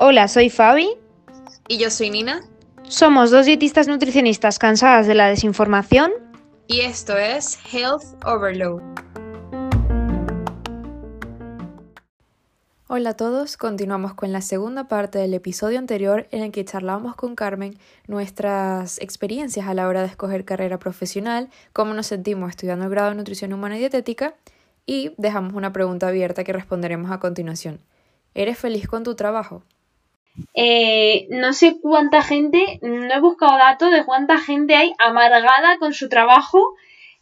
Hola, soy Fabi. Y yo soy Nina. Somos dos dietistas nutricionistas cansadas de la desinformación. Y esto es Health Overload. Hola a todos, continuamos con la segunda parte del episodio anterior en el que charlábamos con Carmen nuestras experiencias a la hora de escoger carrera profesional, cómo nos sentimos estudiando el grado de nutrición humana y dietética y dejamos una pregunta abierta que responderemos a continuación. ¿Eres feliz con tu trabajo? Eh, no sé cuánta gente, no he buscado datos de cuánta gente hay amargada con su trabajo.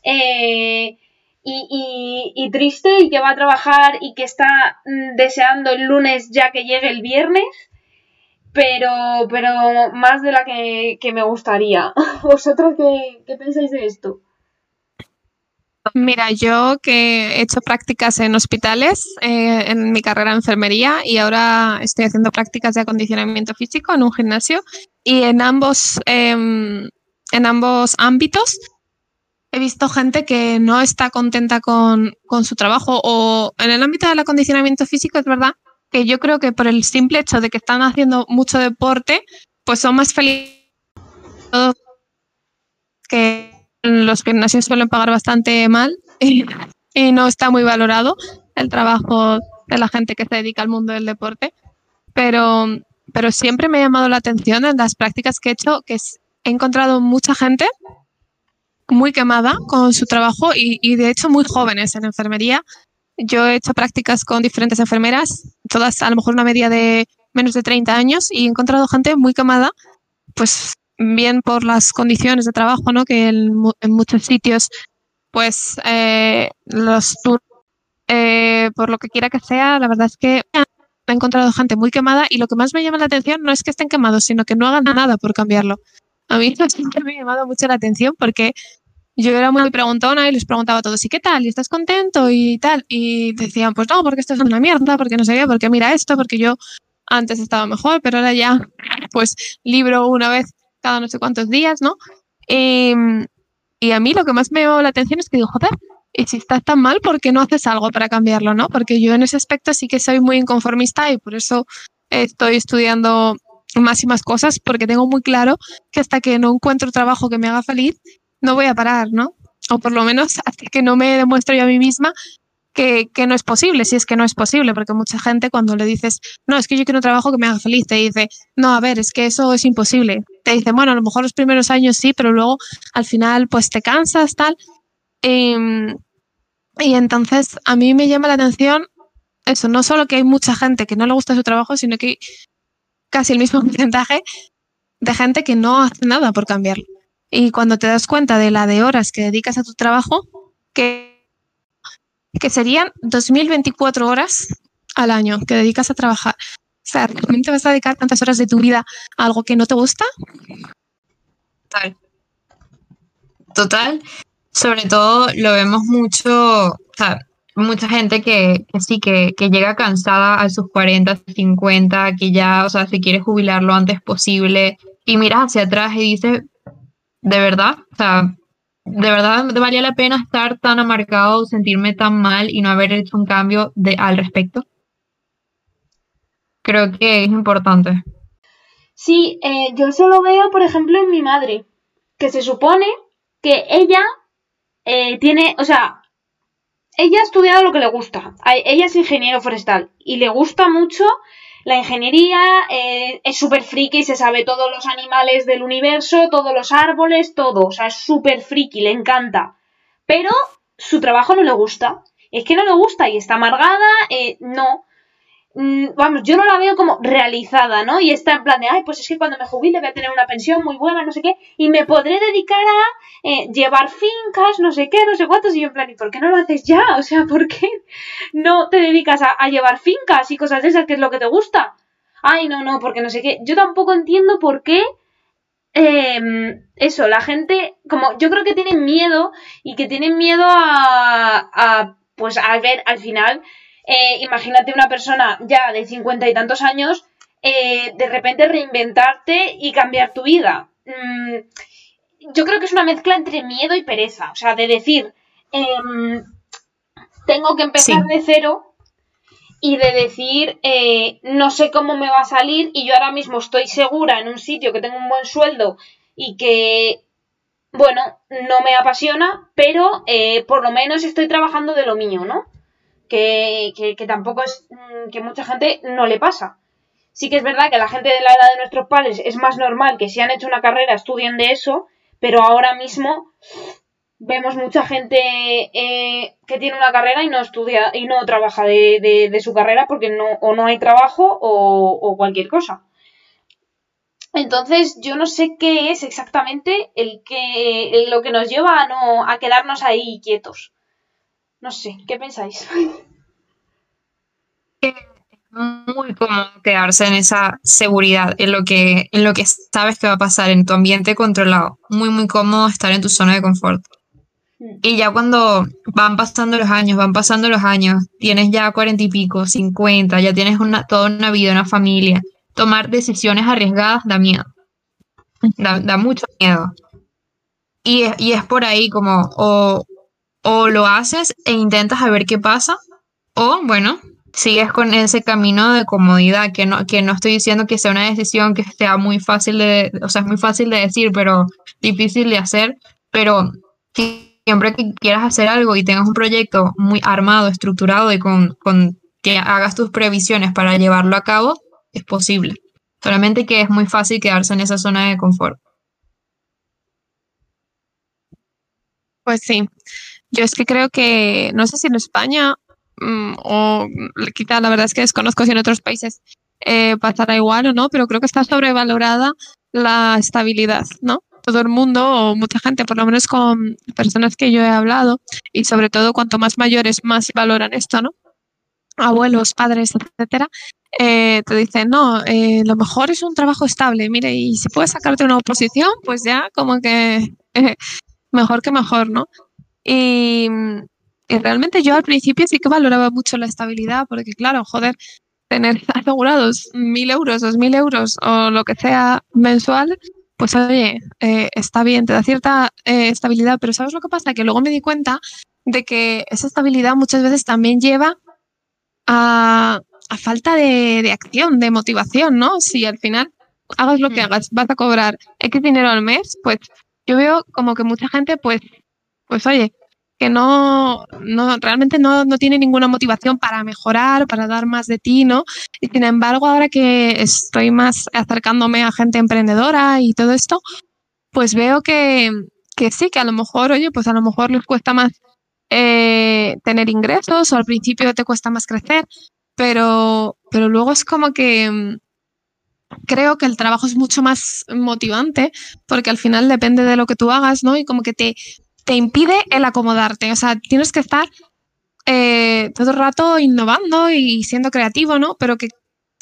Eh, y, triste y que va a trabajar y que está mm, deseando el lunes ya que llegue el viernes, pero, pero más de la que, me gustaría. ¿Vosotros qué, pensáis de esto? Mira, yo que he hecho prácticas en hospitales eh, en mi carrera de enfermería y ahora estoy haciendo prácticas de acondicionamiento físico en un gimnasio y en ambos, em, en ambos ámbitos he visto gente que no está contenta con, su trabajo o en el ámbito del acondicionamiento físico es verdad que yo creo que por el simple hecho de que están haciendo mucho deporte, pues son más felices que los gimnasios suelen pagar bastante mal y, no está muy valorado el trabajo de la gente que se dedica al mundo del deporte. Pero, pero siempre me ha llamado la atención en las prácticas que he hecho que he encontrado mucha gente muy quemada con su trabajo y, de hecho muy jóvenes en enfermería. Yo he hecho prácticas con diferentes enfermeras, todas a lo mejor una media de menos de 30 años y he encontrado gente muy quemada, pues bien por las condiciones de trabajo, ¿no? Que en, muchos sitios, pues eh, los eh, por lo que quiera que sea, la verdad es que he encontrado gente muy quemada y lo que más me llama la atención no es que estén quemados, sino que no hagan nada por cambiarlo. A mí siempre me ha llamado mucho la atención porque yo era muy preguntona y les preguntaba a todos, ¿y qué tal? ¿Y estás contento? Y tal. Y decían, pues no, porque esto es una mierda, porque no sé qué, porque mira esto, porque yo antes estaba mejor, pero ahora ya, pues libro una vez cada no sé cuántos días, ¿no? Y, y a mí lo que más me llamó la atención es que digo, joder, y si estás tan mal, ¿por qué no haces algo para cambiarlo, no? Porque yo en ese aspecto sí que soy muy inconformista y por eso estoy estudiando más y más cosas porque tengo muy claro que hasta que no encuentro trabajo que me haga feliz, no voy a parar, ¿no? O por lo menos hasta que no me demuestro yo a mí misma que, no es posible, si es que no es posible, porque mucha gente cuando le dices, no, es que yo quiero un trabajo que me haga feliz, te dice, no, a ver, es que eso es imposible. Te dice, bueno, a lo mejor los primeros años sí, pero luego al final pues te cansas, tal. Em, y entonces a mí me llama la atención eso, no solo que hay mucha gente que no le gusta su trabajo, sino que casi el mismo porcentaje de gente que no hace nada por cambiarlo. Y cuando te das cuenta de la de horas que dedicas a tu trabajo, que, que serían 2.024 horas al año que dedicas a trabajar. O sea, ¿realmente vas a dedicar tantas horas de tu vida a algo que no te gusta? Total. Total. Sobre todo lo vemos mucho, o sea, mucha gente que, sí, que, llega cansada a sus 40, 50, que ya, o sea, se quiere jubilar lo antes posible y miras hacia atrás y dices, de verdad, o sea, de verdad valía la pena estar tan amargado, sentirme tan mal y no haber hecho un cambio de, al respecto. Creo que es importante. Sí, eh, yo eso lo veo, por ejemplo, en mi madre, que se supone que ella eh, tiene, o sea, ella ha estudiado lo que le gusta. Ella es ingeniero forestal y le gusta mucho la ingeniería, eh, es súper friki, se sabe todos los animales del universo, todos los árboles, todo. O sea, es súper friki, le encanta. Pero su trabajo no le gusta. Es que no le gusta y está amargada, eh, no. Mm, vamos, yo no la veo como realizada, ¿no? Y está en plan de, ay, pues es que cuando me jubile voy a tener una pensión muy buena, no sé qué, y me podré dedicar a eh, llevar fincas, no sé qué, no sé cuántos, y yo en plan, ¿y por qué no lo haces ya? O sea, ¿por qué no te dedicas a, llevar fincas y cosas de esas, que es lo que te gusta? Ay, no, no, porque no sé qué. Yo tampoco entiendo por qué em, eso, la gente, como yo creo que tienen miedo y que tienen miedo a, a pues a ver al final eh, imagínate una persona ya de cincuenta y tantos años, eh, de repente reinventarte y cambiar tu vida. Mm, yo creo que es una mezcla entre miedo y pereza. O sea, de decir, em, tengo que empezar Sí. de cero y de decir, eh, no sé cómo me va a salir y yo ahora mismo estoy segura en un sitio que tengo un buen sueldo y que, bueno, no me apasiona, pero eh, por lo menos estoy trabajando de lo mío, ¿no? Que, que, tampoco es mm, que mucha gente no le pasa. Sí que es verdad que la gente de la edad de nuestros padres es más normal que si han hecho una carrera estudien de eso, pero ahora mismo vemos mucha gente eh, que tiene una carrera y no estudia y no trabaja de, de- de su carrera porque no o no hay trabajo o, o cualquier cosa. Entonces yo no sé qué es exactamente el que lo que nos lleva a no a quedarnos ahí quietos. No sé, ¿qué pensáis? muy cómodo quedarse en esa seguridad, en lo que, en lo que sabes que va a pasar, en tu ambiente controlado. Muy, muy cómodo estar en tu zona de confort. Mm. Y ya cuando van pasando los años, van pasando los años, tienes ya cuarenta y pico, cincuenta, ya tienes una, toda una vida, una familia, tomar decisiones arriesgadas da miedo. Da, da mucho miedo. Y es, y es por ahí como, o, o lo haces e intentas a ver qué pasa, o bueno, sigues con ese camino de comodidad, que no, que no estoy diciendo que sea una decisión que sea muy fácil de, o sea, es muy fácil de decir, pero difícil de hacer, pero si- siempre que quieras hacer algo y tengas un proyecto muy armado, estructurado y con, con que hagas tus previsiones para llevarlo a cabo, es posible. Solamente que es muy fácil quedarse en esa zona de confort. Pues sí, yo es que creo que, no sé si en España mm, o quizá la verdad es que desconozco si en otros países eh, pasará igual o no, pero creo que está sobrevalorada la estabilidad, ¿no? Todo el mundo o mucha gente, por lo menos con personas que yo he hablado, y sobre todo cuanto más mayores más valoran esto, ¿no? Abuelos, padres, etcétera, eh, te dicen, no, eh, lo mejor es un trabajo estable, mire, y si puedes sacarte una oposición, pues ya como que mejor que mejor, ¿no? Y, y realmente yo al principio sí que valoraba mucho la estabilidad, porque claro, joder, tener asegurados mil euros, dos mil euros o lo que sea mensual, pues oye, eh, está bien, te da cierta eh, estabilidad, pero ¿sabes lo que pasa? Que luego me di cuenta de que esa estabilidad muchas veces también lleva a, a falta de, de acción, de motivación, ¿no? Si al final hagas lo que Mm. hagas, vas a cobrar X dinero al mes, pues yo veo como que mucha gente, pues, pues oye, que no, no realmente no, no tiene ninguna motivación para mejorar, para dar más de ti, ¿no? Y sin embargo, ahora que estoy más acercándome a gente emprendedora y todo esto, pues veo que, que sí, que a lo mejor, oye, pues a lo mejor les cuesta más eh, tener ingresos o al principio te cuesta más crecer, pero, pero luego es como que mm, creo que el trabajo es mucho más motivante porque al final depende de lo que tú hagas, ¿no? Y como que te, te impide el acomodarte, o sea, tienes que estar eh, todo el rato innovando y siendo creativo, ¿no? Pero que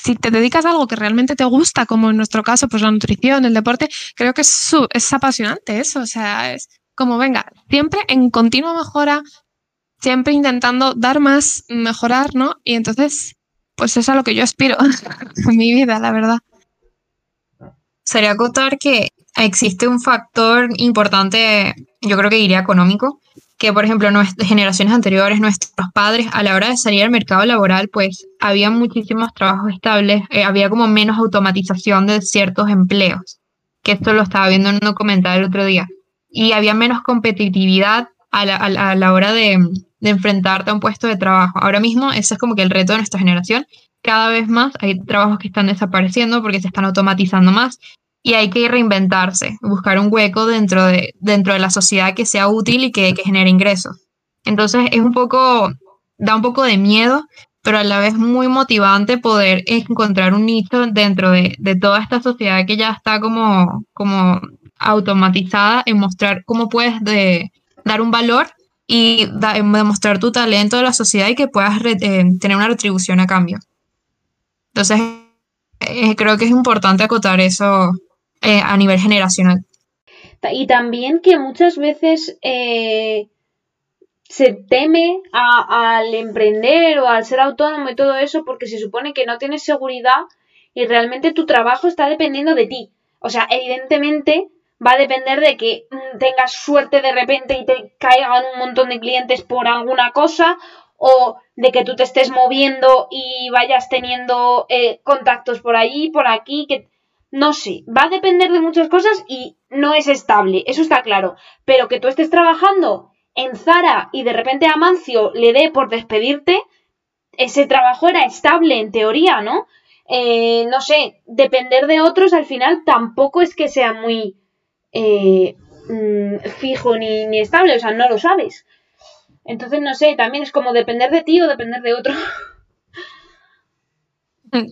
si te dedicas a algo que realmente te gusta, como en nuestro caso, pues la nutrición, el deporte, creo que es, su- es apasionante eso, o sea, es como, venga, siempre en continua mejora, siempre intentando dar más, mejorar, ¿no? Y entonces, pues es a lo que yo aspiro en mi vida, la verdad. Sería acotar que existe un factor importante, yo creo que diría económico, que por ejemplo nuestras generaciones anteriores, nuestros padres, a la hora de salir al mercado laboral, pues había muchísimos trabajos estables, eh, había como menos automatización de ciertos empleos, que esto lo estaba viendo en un documental el otro día, y había menos competitividad a la hora de, de enfrentarte a un puesto de trabajo. Ahora mismo ese es como que el reto de nuestra generación. Cada vez más hay trabajos que están desapareciendo porque se están automatizando más y hay que reinventarse, buscar un hueco dentro de, dentro de la sociedad que sea útil y que, que genere ingresos. Entonces es un poco, da un poco de miedo, pero a la vez muy motivante poder encontrar un nicho dentro de, de toda esta sociedad que ya está como, como automatizada en mostrar cómo puedes de- dar un valor y demostrar tu talento a la sociedad y que puedas eh, tener una retribución a cambio. Entonces, eh, creo que es importante acotar eso eh, a nivel generacional. Y también que muchas veces eh, se teme al emprender o al ser autónomo y todo eso porque se supone que no tienes seguridad y realmente tu trabajo está dependiendo de ti. O sea, evidentemente va a depender de que mm, tengas suerte de repente y te caigan un montón de clientes por alguna cosa o de que tú te estés moviendo y vayas teniendo eh, contactos por allí, por aquí, que no sé, va a depender de muchas cosas y no es estable, eso está claro, pero que tú estés trabajando en Zara y de repente a Mancio le dé por despedirte, ese trabajo era estable en teoría, ¿no? Eh, no sé, depender de otros al final tampoco es que sea muy eh, mm, fijo ni, ni estable, o sea, no lo sabes. Entonces, no sé, también es como depender de ti o depender de otro.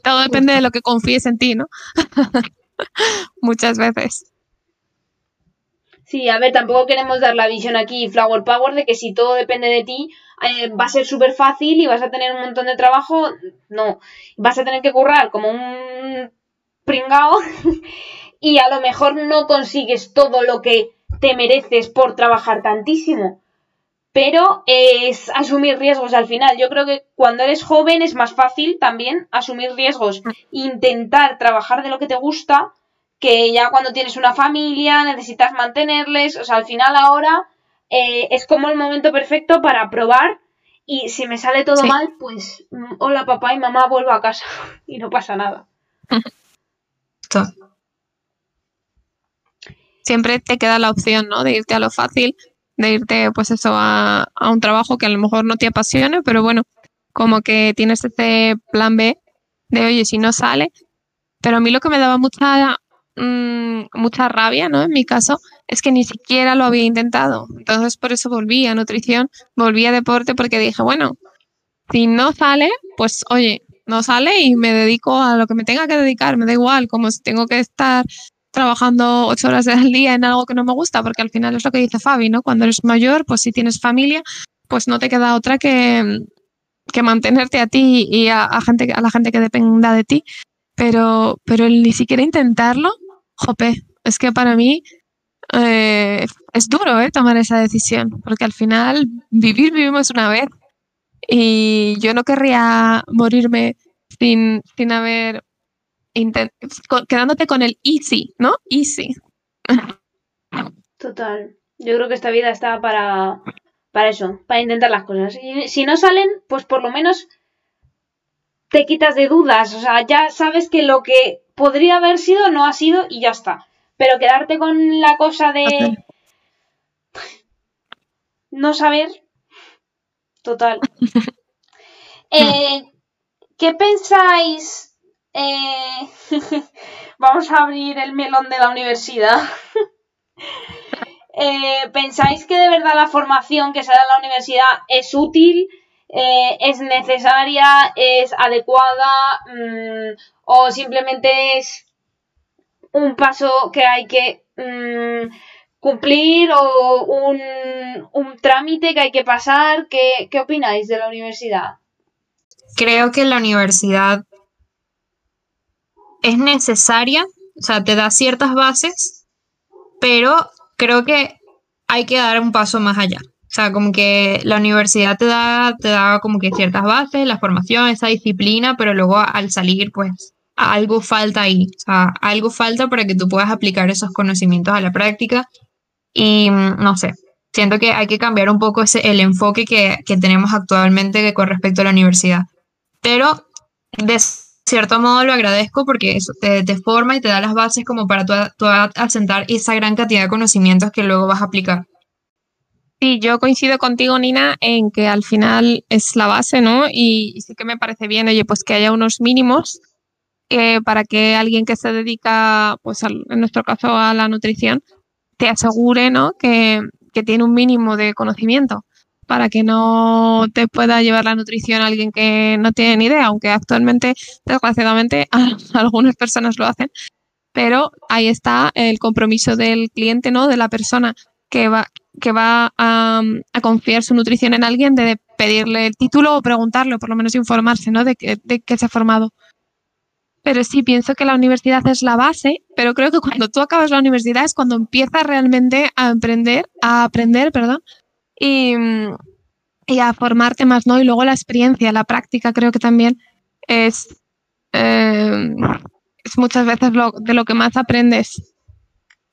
Todo depende de lo que confíes en ti, ¿no? Muchas veces. Sí, a ver, tampoco queremos dar la visión aquí, Flower Power, de que si todo depende de ti, eh, va a ser súper fácil y vas a tener un montón de trabajo. No, vas a tener que currar como un pringao y a lo mejor no consigues todo lo que te mereces por trabajar tantísimo pero es asumir riesgos al final. Yo creo que cuando eres joven es más fácil también asumir riesgos, intentar trabajar de lo que te gusta, que ya cuando tienes una familia necesitas mantenerles, o sea, al final ahora eh, es como el momento perfecto para probar y si me sale todo mal, pues hola papá y mamá, vuelvo a casa y no pasa nada. Siempre te queda la opción, ¿no? De irte a lo fácil, de irte pues eso a, un trabajo que a lo mejor no te apasione, pero bueno, como que tienes ese plan B de oye, si no sale. Pero a mí lo que me daba mucha, mm, mucha rabia, ¿no? En mi caso, es que ni siquiera lo había intentado. Entonces por eso volví a nutrición, volví a deporte porque dije, bueno, si no sale, pues oye, no sale y me dedico a lo que me tenga que dedicar, me da igual, como si tengo que estar trabajando ocho horas al día en algo que no me gusta, porque al final es lo que dice Fabi, ¿no? Cuando eres mayor, pues si tienes familia, pues no te queda otra que, que mantenerte a ti y a, gente, a la gente que dependa de ti. Pero, pero el ni siquiera intentarlo, jope, es que para mí eh, es duro ¿eh? tomar esa decisión, porque al final vivir vivimos una vez y yo no querría morirme sin, sin haber quedándote con el easy, ¿no? Easy. Total. Yo creo que esta vida está para, para eso, para intentar las cosas. Y si no salen, pues por lo menos te quitas de dudas. O sea, ya sabes que lo que podría haber sido no ha sido y ya está. Pero quedarte con la cosa de no saber. Total. Eh, ¿Qué pensáis eh, vamos a abrir el melón de la universidad. Eh, ¿Pensáis que de verdad la formación que se da en la universidad es útil, eh, es necesaria, es adecuada mm, o simplemente es un paso que hay que mm, cumplir o un, un, trámite que hay que pasar? ¿Qué, ¿Qué opináis de la universidad? Creo que la universidad es necesaria, o sea, te da ciertas bases, pero creo que hay que dar un paso más allá. O sea, como que la universidad te da, te da como que ciertas bases, la formación, esa disciplina, pero luego al salir, pues algo falta ahí. O sea, algo falta para que tú puedas aplicar esos conocimientos a la práctica. Y no sé, siento que hay que cambiar un poco ese, el enfoque que, que tenemos actualmente con respecto a la universidad. Pero de cierto modo lo agradezco porque eso te, forma y te da las bases como para tú, asentar esa gran cantidad de conocimientos que luego vas a aplicar. Sí, yo coincido contigo, Nina, en que al final es la base, ¿no? Y, sí que me parece bien, oye, pues que haya unos mínimos eh, para que alguien que se dedica, pues en nuestro caso a la nutrición, te asegure, ¿no? Que, que tiene un mínimo de conocimiento para que no te pueda llevar la nutrición a alguien que no tiene ni idea, aunque actualmente, desgraciadamente, algunas personas lo hacen. Pero ahí está el compromiso del cliente, ¿no? De la persona que va, que va a, confiar su nutrición en alguien, de pedirle el título o preguntarle, o por lo menos informarse, ¿no? De de que se ha formado. Pero sí, pienso que la universidad es la base, pero creo que cuando tú acabas la universidad es cuando empiezas realmente a emprender, a aprender, perdón, y, y, a formarte más, ¿no? Y luego la experiencia, la práctica creo que también es, eh, es muchas veces lo, de lo que más aprendes.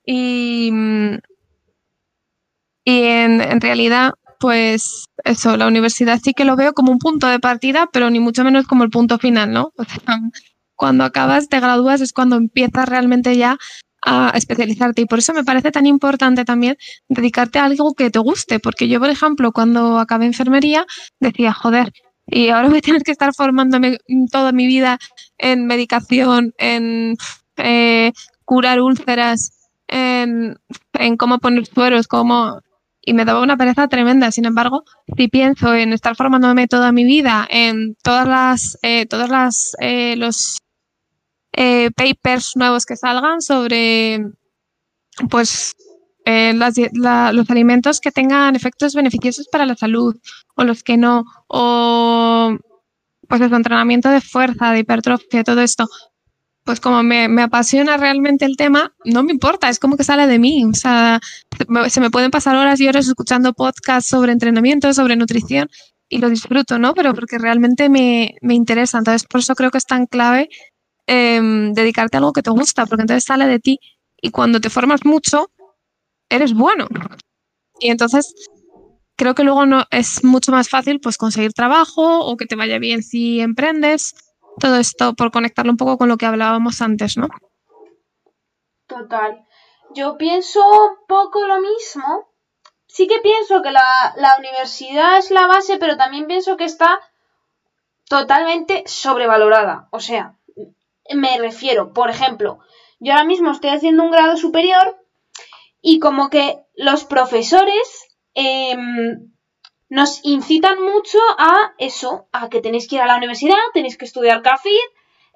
Y, y en, en realidad pues eso, la universidad sí que lo veo como un punto de partida, pero ni mucho menos como el punto final, ¿no? O sea, cuando acabas, te gradúas, es cuando empiezas realmente ya a especializarte. Y por eso me parece tan importante también dedicarte a algo que te guste, porque yo, por ejemplo, cuando acabé enfermería, decía, joder, y ahora voy a tener que estar formándome toda mi vida en medicación, en eh, curar úlceras, en, en cómo poner sueros, cómo y me daba una pereza tremenda. Sin embargo, si pienso en estar formándome toda mi vida en todas las, eh, todas las, eh, los eh, papers nuevos que salgan sobre, pues, los alimentos que tengan efectos beneficiosos para la salud o los que no, o pues el entrenamiento de fuerza, de hipertrofia, todo esto, pues como me, apasiona realmente el tema, no me importa, es como que sale de mí. O sea, se me pueden pasar horas y horas escuchando podcasts sobre entrenamiento, sobre nutrición y lo disfruto, ¿no? Pero porque realmente me, interesa. Entonces, por eso creo que es tan clave em, dedicarte a algo que te gusta, porque entonces sale de ti y cuando te formas mucho, eres bueno. Y entonces creo que luego no es mucho más fácil pues conseguir trabajo o que te vaya bien si emprendes todo esto por conectarlo un poco con lo que hablábamos antes, ¿no? Total. Yo pienso un poco lo mismo. Sí que pienso que la, la universidad es la base, pero también pienso que está totalmente sobrevalorada. O sea, me refiero, por ejemplo, yo ahora mismo estoy haciendo un grado superior y como que los profesores em, nos incitan mucho a eso, a que tenéis que ir a la universidad, tenéis que estudiar CAFID,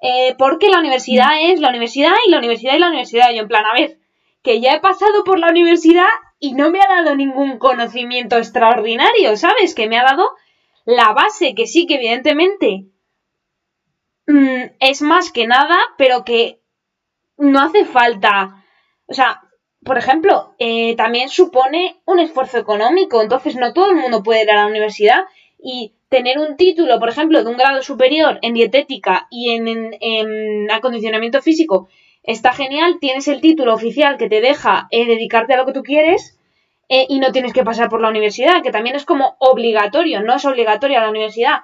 eh, porque la universidad mm. es la universidad y la universidad y la universidad. Yo en plan, a ver, que ya he pasado por la universidad y no me ha dado ningún conocimiento extraordinario, ¿sabes? Que me ha dado la base, que sí, que evidentemente mm, es más que nada, pero que no hace falta. O sea, por ejemplo, eh, también supone un esfuerzo económico, entonces no todo el mundo puede ir a la universidad y tener un título, por ejemplo, de un grado superior en dietética y en, acondicionamiento físico está genial, tienes el título oficial que te deja eh, dedicarte a lo que tú quieres eh, y no tienes que pasar por la universidad, que también es como obligatorio, no es obligatoria la universidad.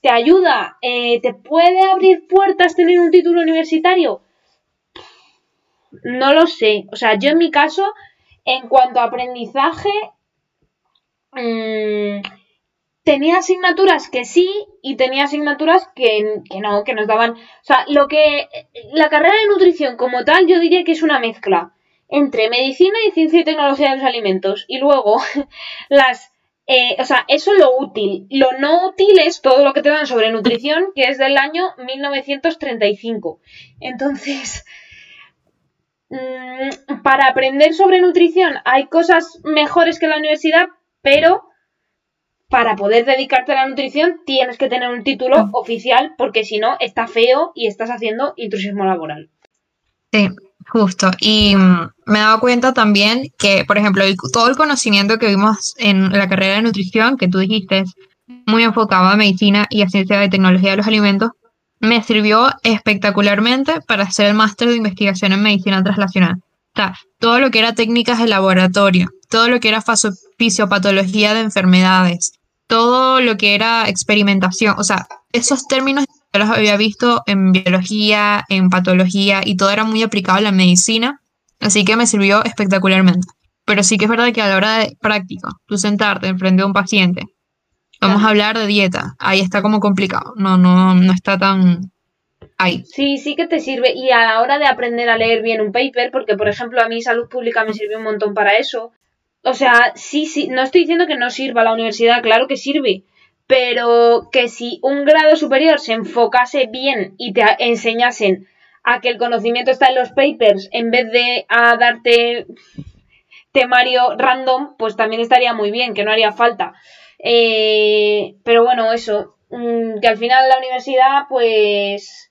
Te ayuda, te puede abrir puertas tener un título universitario no lo sé. O sea, yo en mi caso, en cuanto a aprendizaje, mm, tenía asignaturas que sí y tenía asignaturas que, que, no, que nos daban. O sea, lo que. La carrera de nutrición como tal, yo diría que es una mezcla entre medicina y ciencia y tecnología de los alimentos. Y luego, las. Eh, o sea, eso es lo útil. Lo no útil es todo lo que te dan sobre nutrición, que es del año 1935. Entonces, Mm, para aprender sobre nutrición hay cosas mejores que la universidad, pero para poder dedicarte a la nutrición tienes que tener un título ah. oficial porque si no está feo y estás haciendo intrusismo laboral. Sí, justo. Y mm, me he dado cuenta también que, por ejemplo, todo el conocimiento que vimos en la carrera de nutrición, que tú dijiste, es muy enfocado a medicina y a ciencia de tecnología de los alimentos, me sirvió espectacularmente para hacer el máster de investigación en medicina translacional. O sea, todo lo que era técnicas de laboratorio, todo lo que era fisiopatología de enfermedades, todo lo que era experimentación, o sea, esos términos yo los había visto en biología, en patología y todo era muy aplicado a la medicina, así que me sirvió espectacularmente. Pero sí que es verdad que a la hora de práctica, tú sentarte enfrente de un paciente Vamos a hablar de dieta. Ahí está como complicado. No, no, no está tan ahí. Sí, sí que te sirve. Y a la hora de aprender a leer bien un paper, porque por ejemplo a mí salud pública me sirvió un montón para eso. O sea, sí, sí, no estoy diciendo que no sirva la universidad, claro que sirve. Pero que si un grado superior se enfocase bien y te enseñasen a que el conocimiento está en los papers en vez de a darte temario random, pues también estaría muy bien, que no haría falta. Eh, pero bueno, eso, mm, que al final la universidad pues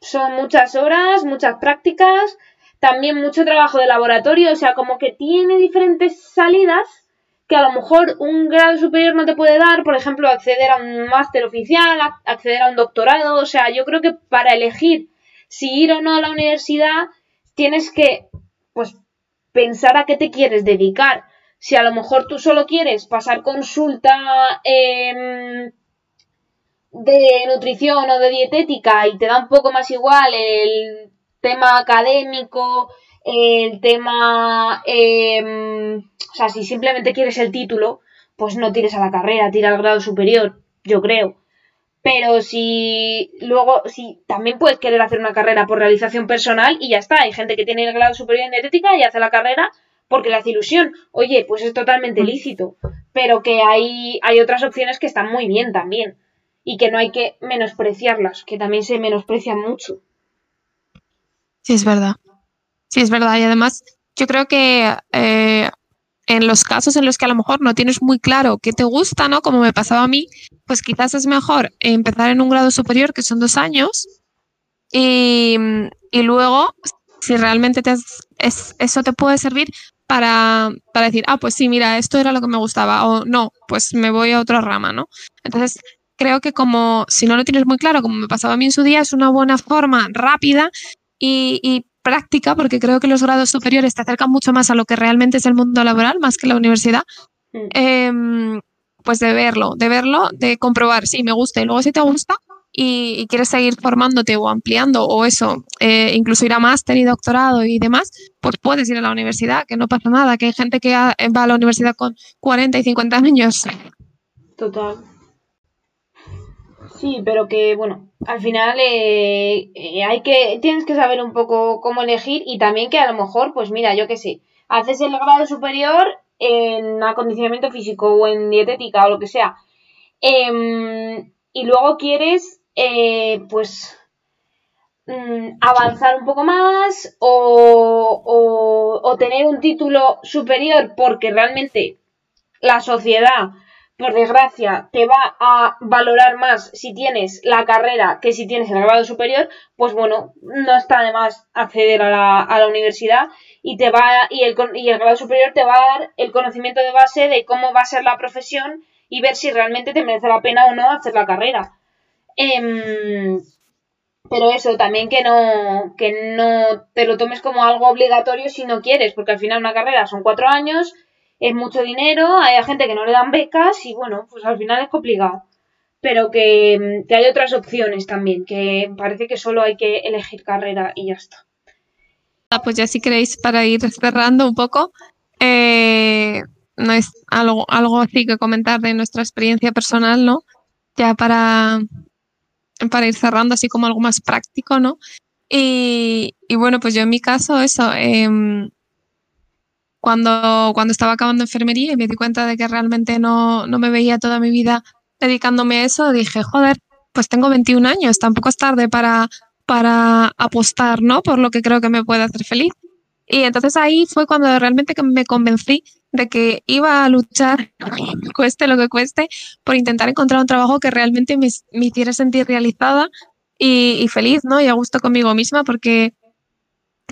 son muchas horas, muchas prácticas, también mucho trabajo de laboratorio, o sea, como que tiene diferentes salidas que a lo mejor un grado superior no te puede dar, por ejemplo, acceder a un máster oficial, acceder a un doctorado, o sea, yo creo que para elegir si ir o no a la universidad tienes que pues pensar a qué te quieres dedicar. Si a lo mejor tú solo quieres pasar consulta em, de nutrición o de dietética y te da un poco más igual el tema académico, el tema... Em, o sea, si simplemente quieres el título, pues no tires a la carrera, tira al grado superior, yo creo. Pero si luego, si también puedes querer hacer una carrera por realización personal y ya está. Hay gente que tiene el grado superior en dietética y hace la carrera porque le hace ilusión. Oye, pues es totalmente mm. lícito. Pero que hay, hay otras opciones que están muy bien también. Y que no hay que menospreciarlas, que también se menosprecian mucho. Sí, es verdad. Sí, es verdad. Y además, yo creo que eh, en los casos en los que a lo mejor no tienes muy claro qué te gusta, ¿no? Como me pasaba a mí, pues quizás es mejor empezar en un grado superior, que son dos años, y, luego, si realmente te es, eso te puede servir para, para, decir, ah, pues sí, mira, esto era lo que me gustaba, o no, pues me voy a otra rama, ¿no? Entonces, creo que como si no lo tienes muy claro, como me pasaba a mí en su día, es una buena forma rápida y, y práctica, porque creo que los grados superiores te acercan mucho más a lo que realmente es el mundo laboral, más que la universidad, mm. em, pues de verlo, de verlo, de comprobar si me gusta y luego si te gusta y, quieres seguir formándote o ampliando o eso, eh, incluso ir a máster y doctorado y demás, pues puedes ir a la universidad, que no pasa nada, que hay gente que va a la universidad con 40 y 50 años. Total. Sí, pero que bueno, al final eh, eh, hay que tienes que saber un poco cómo elegir y también que a lo mejor, pues mira, yo qué sé, haces el grado superior en acondicionamiento físico o en dietética o lo que sea em, y luego quieres eh, pues mm, avanzar un poco más o, o, o tener un título superior porque realmente la sociedad por desgracia, te va a valorar más si tienes la carrera que si tienes el grado superior, pues bueno, no está de más acceder a la, a la universidad y te va y el, y el grado superior te va a dar el conocimiento de base de cómo va a ser la profesión y ver si realmente te merece la pena o no hacer la carrera. Em, pero eso, también que no, que no te lo tomes como algo obligatorio si no quieres, porque al final una carrera son cuatro años, es mucho dinero, hay gente que no le dan becas y bueno, pues al final es complicado. Pero que, hay otras opciones también, que parece que solo hay que elegir carrera y ya está. Ah, pues ya si queréis para ir cerrando un poco, eh, no es algo, algo así que comentar de nuestra experiencia personal, ¿no? Ya para, para ir cerrando así como algo más práctico, ¿no? Y, bueno, pues yo en mi caso, eso, em, cuando, cuando estaba acabando enfermería y me di cuenta de que realmente no, no me veía toda mi vida dedicándome a eso, dije, joder, pues tengo 21 años, tampoco es tarde para, para apostar, ¿no? Por lo que creo que me puede hacer feliz. Y entonces ahí fue cuando realmente me convencí de que iba a luchar, cueste lo que cueste, por intentar encontrar un trabajo que realmente me, me hiciera sentir realizada y, y, feliz, ¿no? Y a gusto conmigo misma, porque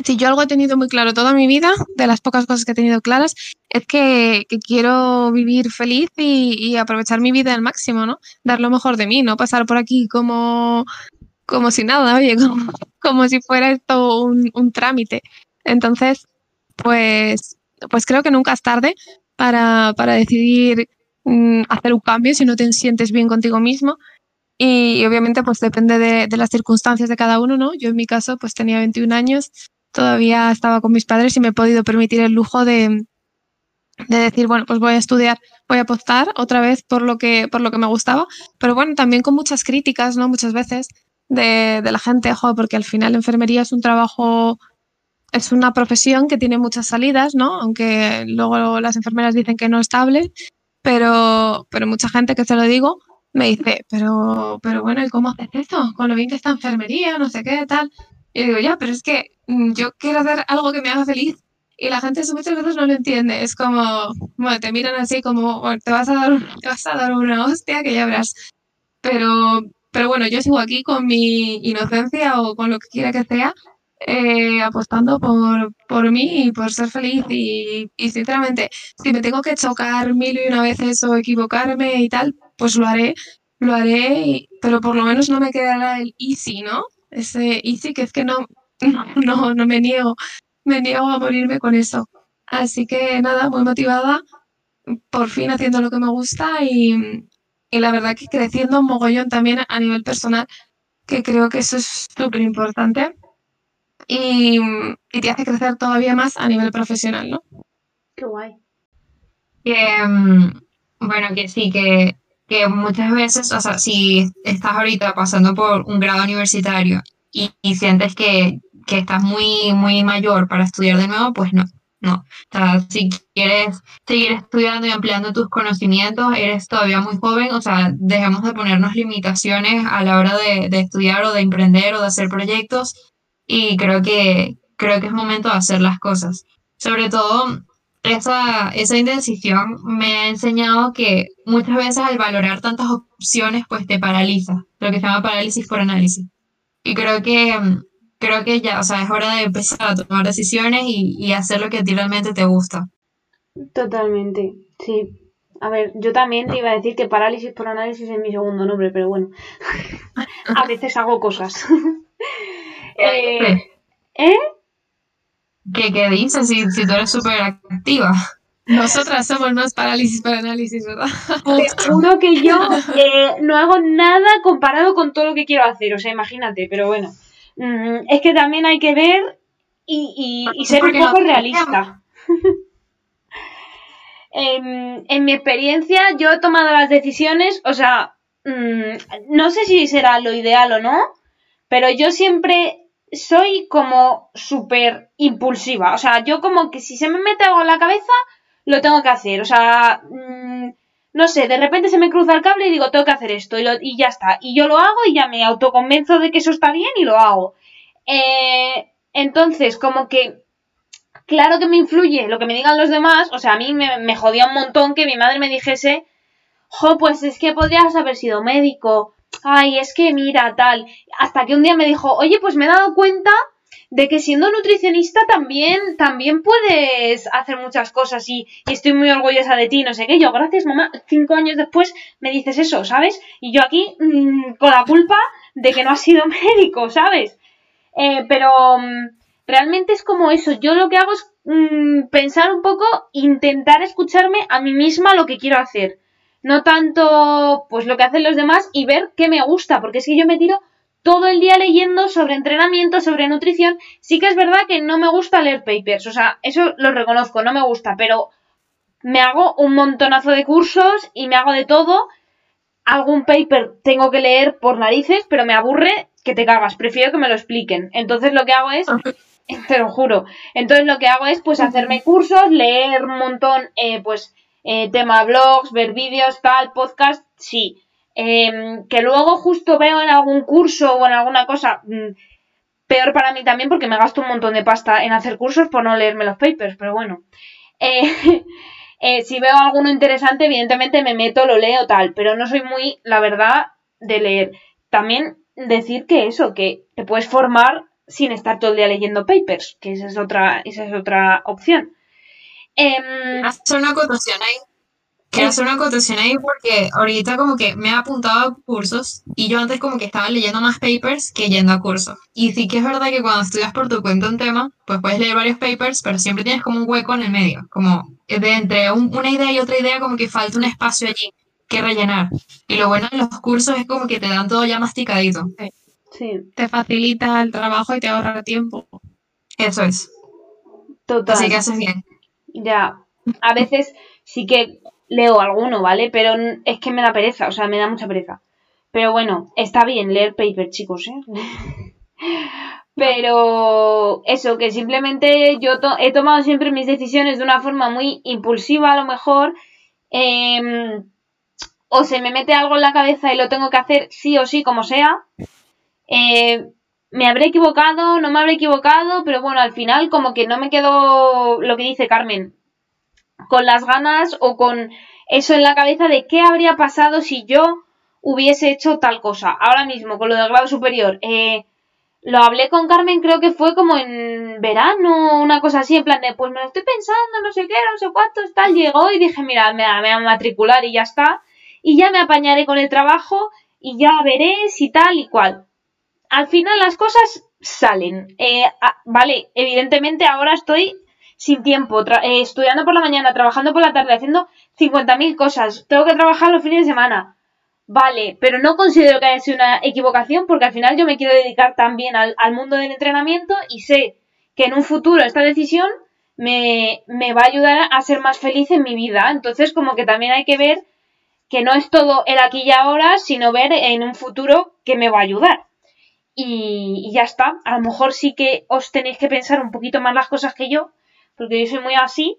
si yo algo he tenido muy claro toda mi vida, de las pocas cosas que he tenido claras, es que, quiero vivir feliz y, aprovechar mi vida al máximo, ¿no? Dar lo mejor de mí, no pasar por aquí como, como si nada, oye, como, si fuera esto un, trámite. Entonces, pues, pues creo que nunca es tarde para, decidir mm, hacer un cambio si no te sientes bien contigo mismo. Y, obviamente pues depende de, de, las circunstancias de cada uno, ¿no? Yo en mi caso pues tenía 21 años todavía estaba con mis padres y me he podido permitir el lujo de, de decir, bueno, pues voy a estudiar, voy a apostar otra vez por lo que, por lo que me gustaba, pero bueno, también con muchas críticas, ¿no? Muchas veces de, de la gente, joder, porque al final la enfermería es un trabajo, es una profesión que tiene muchas salidas, ¿no? Aunque luego las enfermeras dicen que no es estable, pero, pero mucha gente que se lo digo me dice, pero, pero bueno, ¿y cómo haces eso? Con lo bien que está enfermería, no sé qué, tal. Y digo, ya, pero es que mm, yo quiero hacer algo que me haga feliz y la gente muchas veces no lo entiende. Es como, bueno, te miran así como, bueno, te vas a dar, te vas a dar una hostia que ya verás. Pero, pero bueno, yo sigo aquí con mi inocencia o con lo que quiera que sea, eh, apostando por, por mí y por ser feliz. Y, y sinceramente, si me tengo que chocar mil y una veces o equivocarme y tal, pues lo haré, lo haré, pero por lo menos no me quedará el easy, ¿no? Ese easy, que es que no, no, no me niego, me niego a morirme con eso. Así que nada, muy motivada por fin haciendo lo que me gusta y, y la verdad que creciendo un mogollón también a nivel personal, que creo que eso es súper importante y, y te hace crecer todavía más a nivel profesional, ¿no? Qué guay. Que, mm, bueno, que sí, que, que muchas veces, o sea, si estás ahorita pasando por un grado universitario y, y sientes que, que estás muy, muy mayor para estudiar de nuevo, pues no, no. O sea, si quieres seguir estudiando y ampliando tus conocimientos, eres todavía muy joven, o sea, dejemos de ponernos limitaciones a la hora de, de estudiar o de emprender o de hacer proyectos y creo que, creo que es momento de hacer las cosas. Sobre todo, esa, esa indecisión me ha enseñado que muchas veces al valorar tantas opciones, pues te paraliza, lo que se llama parálisis por análisis. Y creo que, creo que ya, o sea, es hora de empezar a tomar decisiones y, y hacer lo que a ti realmente te gusta. Totalmente, sí. A ver, yo también te iba a decir que parálisis por análisis es mi segundo nombre, pero bueno, a veces hago cosas. eh, ¿Eh? ¿Qué, qué dices si, si tú eres súper activa? Nosotras somos más parálisis para análisis, ¿verdad? Te juro que yo eh, no hago nada comparado con todo lo que quiero hacer, o sea, imagínate, pero bueno. Mm, es que también hay que ver y, y- y ser un no poco realista. en, en mi experiencia, yo he tomado las decisiones, o sea, mm, no sé si será lo ideal o no, pero yo siempre soy como súper impulsiva. O sea, yo como que si se me mete algo en la cabeza, lo tengo que hacer. O sea, mm, no sé, de repente se me cruza el cable y digo, tengo que hacer esto y, ya está. Y yo lo hago y ya me autoconvenzo de que eso está bien y lo hago. Eh, entonces, como que, claro que me influye lo que me digan los demás. O sea, a mí me, me jodía un montón que mi madre me dijese, jo, pues es que podrías haber sido médico. Ay, es que mira, tal. Hasta que un día me dijo, oye, pues me he dado cuenta de que siendo nutricionista también, también puedes hacer muchas cosas y, estoy muy orgullosa de ti, no sé qué. Yo, gracias, mamá. Cinco años después me dices eso, ¿sabes? Y yo aquí mm, con la culpa de que no has sido médico, ¿sabes? Eh, pero mm, realmente es como eso. Yo lo que hago es mm, pensar un poco, intentar escucharme a mí misma lo que quiero hacer. No tanto pues lo que hacen los demás y ver qué me gusta, porque es que yo me tiro todo el día leyendo sobre entrenamiento, sobre nutrición. Sí que es verdad que no me gusta leer papers, o sea, eso lo reconozco, no me gusta, pero me hago un montonazo de cursos y me hago de todo. Algún paper tengo que leer por narices, pero me aburre que te cagas, prefiero que me lo expliquen. Entonces lo que hago es, te lo juro, entonces lo que hago es pues hacerme cursos, leer un montón, eh, pues eh, tema blogs, ver vídeos, tal, podcast, sí. Em, que luego justo veo en algún curso o en alguna cosa, mm, peor para mí también porque me gasto un montón de pasta en hacer cursos por no leerme los papers, pero bueno. Eh, eh, si veo alguno interesante, evidentemente me meto, lo leo, tal, pero no soy muy, la verdad, de leer. También decir que eso, que te puedes formar sin estar todo el día leyendo papers, que esa es otra, esa es otra opción. Em, hacer una acotación ahí. Quiero hacer una acotación ahí porque ahorita como que me he apuntado a cursos y yo antes como que estaba leyendo más papers que yendo a cursos. Y sí que es verdad que cuando estudias por tu cuenta un tema, pues puedes leer varios papers, pero siempre tienes como un hueco en el medio, como de entre un- una idea y otra idea como que falta un espacio allí que rellenar. Y lo bueno de los cursos es como que te dan todo ya masticadito. sí, Te facilita el trabajo y te ahorra tiempo. Eso es. total. Así que haces bien. Ya, a veces sí que leo alguno, ¿vale? Pero es que me da pereza, o sea, me da mucha pereza. Pero bueno, está bien leer paper, chicos, ¿eh? Pero eso, que simplemente yo he tomado siempre mis decisiones de una forma muy impulsiva, a lo mejor. em, o se me mete algo en la cabeza y lo tengo que hacer sí o sí, como sea. Eh, me habré equivocado, no me habré equivocado, pero bueno, al final como que no me quedo lo que dice Carmen, con las ganas o con eso en la cabeza de qué habría pasado si yo hubiese hecho tal cosa. Ahora mismo, con lo del grado superior, eh, lo hablé con Carmen, creo que fue como en verano, una cosa así, en plan de, pues me lo estoy pensando, no sé qué, no sé cuántos, tal, llegó y dije, mira, me, me voy a matricular y ya está, y ya me apañaré con el trabajo y ya veré si tal y cual al final las cosas salen. Eh, ah, vale, evidentemente ahora estoy sin tiempo, eh, estudiando por la mañana, trabajando por la tarde, haciendo 50.000 cosas, tengo que trabajar los fines de semana. Vale, pero no considero que haya sido una equivocación porque al final yo me quiero dedicar también al, al mundo del entrenamiento y sé que en un futuro esta decisión me, me va a ayudar a ser más feliz en mi vida. Entonces como que también hay que ver que no es todo el aquí y ahora, sino ver en un futuro que me va a ayudar. Y, y ya está. A lo mejor sí que os tenéis que pensar un poquito más las cosas que yo, porque yo soy muy así,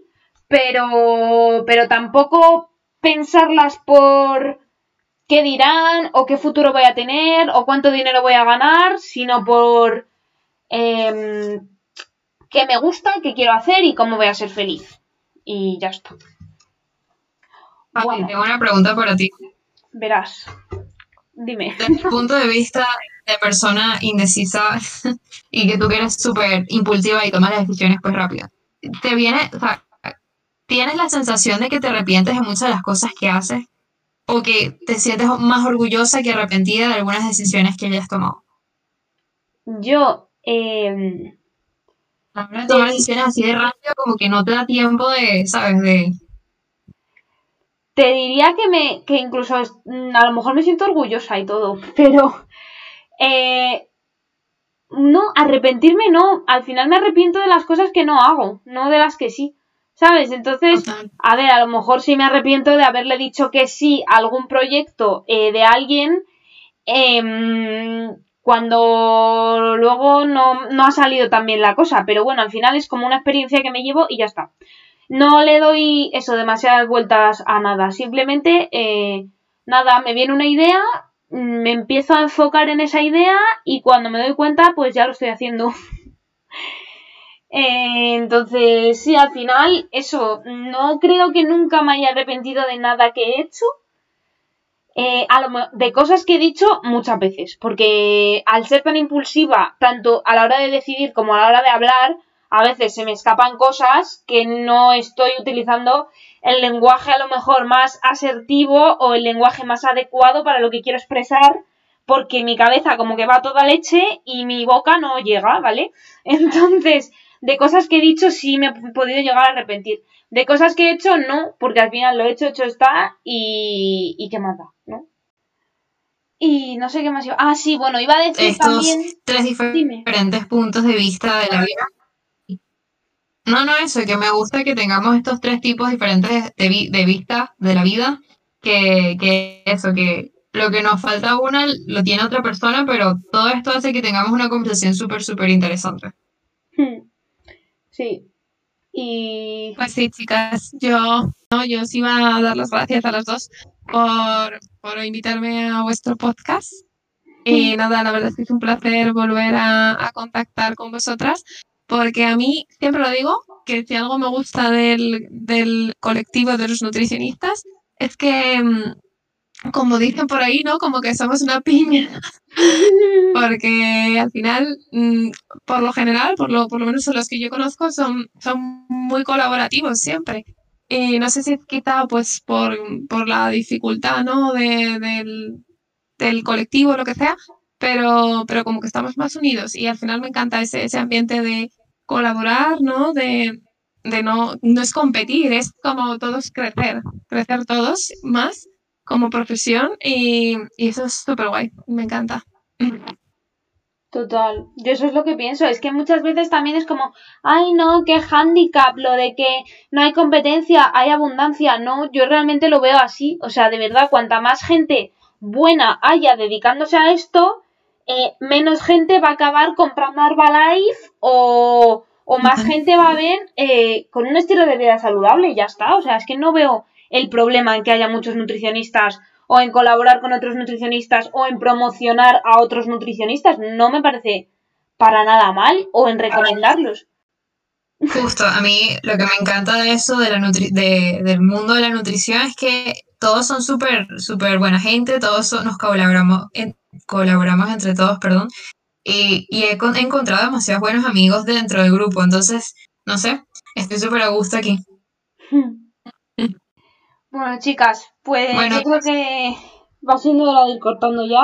pero, pero tampoco pensarlas por qué dirán o qué futuro voy a tener o cuánto dinero voy a ganar, sino por em, qué me gusta, qué quiero hacer y cómo voy a ser feliz. Y ya está. Bueno. tengo una pregunta para ti. Verás. Dime. Desde el punto de vista de persona indecisa y que tú que eres súper impulsiva y tomas las decisiones pues rápidas, ¿te viene, o sea, tienes la sensación de que te arrepientes de muchas de las cosas que haces o que te sientes más orgullosa que arrepentida de algunas decisiones que hayas tomado? Yo, em, A la hora de tomar decisiones así de rápido como que no te da tiempo de, ¿sabes? De... te diría que me, que incluso mm, a lo mejor me siento orgullosa y todo, pero eh, no, arrepentirme no. Al final me arrepiento de las cosas que no hago, no de las que sí. ¿Sabes? Entonces, a ver, a lo mejor sí me arrepiento de haberle dicho que sí a algún proyecto eh, de alguien em, cuando luego no, no ha salido tan bien la cosa. Pero bueno, al final es como una experiencia que me llevo y ya está. No le doy eso demasiadas vueltas a nada. Simplemente, eh, nada, me viene una idea, me empiezo a enfocar en esa idea y cuando me doy cuenta, pues ya lo estoy haciendo. Eh, entonces, sí, al final, eso, no creo que nunca me haya arrepentido de nada que he hecho. Eh, a lo de cosas que he dicho muchas veces, porque al ser tan impulsiva, tanto a la hora de decidir como a la hora de hablar, a veces se me escapan cosas que no estoy utilizando el lenguaje a lo mejor más asertivo o el lenguaje más adecuado para lo que quiero expresar, porque mi cabeza como que va a toda leche y mi boca no llega, ¿vale? Entonces, de cosas que he dicho sí me he podido llegar a arrepentir. De cosas que he hecho no, porque al final lo he hecho, hecho está y, y qué más da, ¿no? Y no sé qué más iba. Ah, sí, bueno, iba a decir Estos también. tres difer- Dime. diferentes puntos de vista de la vida. No, no, eso, que me gusta que tengamos estos tres tipos diferentes de, vi- de vista de la vida, que, que eso, que lo que nos falta a una lo tiene otra persona, pero todo esto hace que tengamos una conversación súper, súper interesante. Hmm. Sí. Y. Pues sí, chicas, yo, no, yo os iba a dar las gracias a las dos por, por invitarme a vuestro podcast. Y nada, la verdad es que es un placer volver a, a contactar con vosotras, porque a mí, siempre lo digo, que si algo me gusta del, del colectivo de los nutricionistas, es que, mm, como dicen por ahí, ¿no? Como que somos una piña, porque al final, mm, por lo general, por lo, por lo menos los que yo conozco, son, son muy colaborativos siempre. Y no sé si es quizá pues por, por la dificultad, ¿no? De, del, del colectivo lo que sea, pero, pero como que estamos más unidos y al final me encanta ese, ese ambiente de colaborar, ¿no? De, de no, no es competir, es como todos crecer, crecer todos más como profesión y, y eso es súper guay, me encanta. Total, yo eso es lo que pienso, es que muchas veces también es como, ay no, qué handicap, lo de que no hay competencia, hay abundancia, no, yo realmente lo veo así, o sea, de verdad, cuanta más gente buena haya dedicándose a esto, eh, menos gente va a acabar comprando Herbalife o, o más gente va a ver eh, con un estilo de vida saludable y ya está, o sea, es que no veo el problema en que haya muchos nutricionistas o en colaborar con otros nutricionistas o en promocionar a otros nutricionistas. No me parece para nada mal o en recomendarlos. Justo, a mí lo que me encanta de eso, de la nutri- de- del mundo de la nutrición, es que todos son súper, súper buena gente, todos son- nos colaboramos, en- colaboramos entre todos, perdón, y, y he, con- he encontrado demasiados buenos amigos dentro del grupo, entonces, no sé, estoy súper a gusto aquí. Bueno, chicas, pues Bueno. yo creo que va siendo hora de ir cortando ya.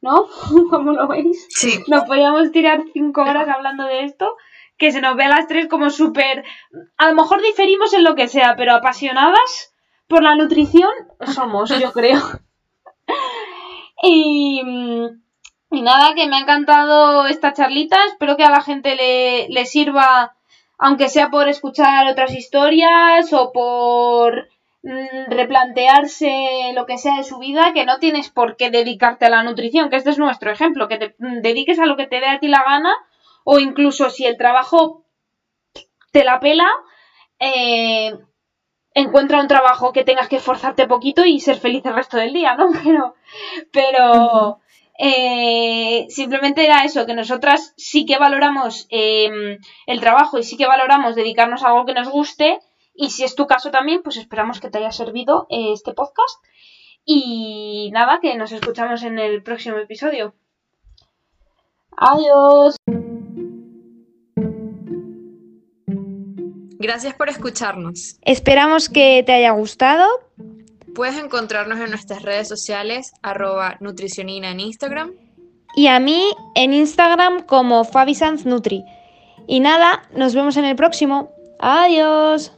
¿No? ¿Cómo lo veis? Sí, Nos podíamos tirar cinco horas hablando de esto, que se nos ve a las tres como súper... A lo mejor diferimos en lo que sea, pero apasionadas por la nutrición somos, yo creo. y, y nada, que me ha encantado esta charlita. Espero que a la gente le, le sirva, aunque sea por escuchar otras historias o por mm, replantearse lo que sea de su vida, que no tienes por qué dedicarte a la nutrición, que este es nuestro ejemplo, que te mm, dediques a lo que te dé a ti la gana, o incluso si el trabajo te la pela, eh, encuentra un trabajo que tengas que esforzarte poquito y ser feliz el resto del día, ¿no? Pero, pero eh, simplemente era eso, que nosotras sí que valoramos eh, el trabajo y sí que valoramos dedicarnos a algo que nos guste. Y si es tu caso también, pues esperamos que te haya servido eh, este podcast. Y nada, que nos escuchamos en el próximo episodio. Adiós. Gracias por escucharnos. Esperamos que te haya gustado. Puedes encontrarnos en nuestras redes sociales, arroba nutricionina en Instagram. Y a mí en Instagram como Fabisanz Nutri. Y nada, nos vemos en el próximo. Adiós.